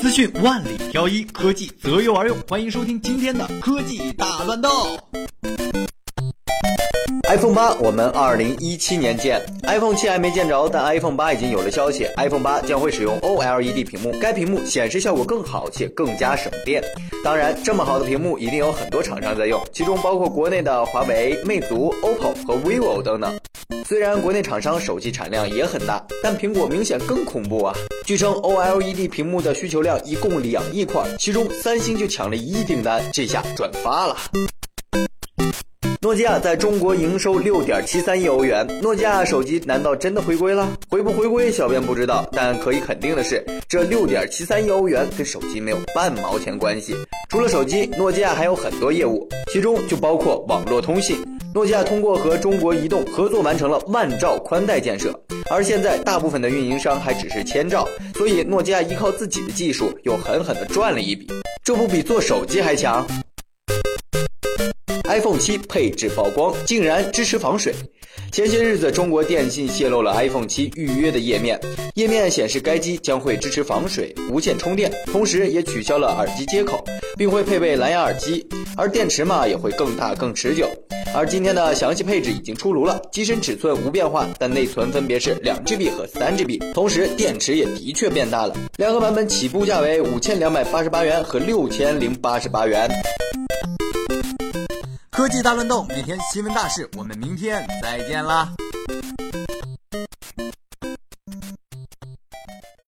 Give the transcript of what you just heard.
资讯万里挑一，科技择优而用。欢迎收听今天的科技大乱斗。iPhone 八，我们二零一七年见。iPhone 七还没见着，但 iPhone 八已经有了消息。iPhone 八将会使用 OLED 屏幕，该屏幕显示效果更好且更加省电。当然，这么好的屏幕一定有很多厂商在用，其中包括国内的华为、魅族、OPPO 和 vivo 等等。虽然国内厂商手机产量也很大，但苹果明显更恐怖啊！据称 OLED 屏幕的需求量一共两亿块，其中三星就抢了一亿订单，这下赚发了。诺基亚在中国营收六点七三亿欧元，诺基亚手机难道真的回归了？回不回归，小编不知道，但可以肯定的是，这六点七三亿欧元跟手机没有半毛钱关系。除了手机，诺基亚还有很多业务，其中就包括网络通信。诺基亚通过和中国移动合作，完成了万兆宽带建设，而现在大部分的运营商还只是千兆，所以诺基亚依靠自己的技术，又狠狠地赚了一笔，这不比做手机还强？iPhone 七配置曝光，竟然支持防水。前些日子，中国电信泄露了 iPhone 七预约的页面，页面显示该机将会支持防水、无线充电，同时也取消了耳机接口，并会配备蓝牙耳机，而电池嘛也会更大更持久。而今天的详细配置已经出炉了，机身尺寸无变化，但内存分别是两 GB 和三 GB，同时电池也的确变大了。两个版本起步价为五千两百八十八元和六千零八十八元。科技大乱斗，每天新闻大事，我们明天再见啦。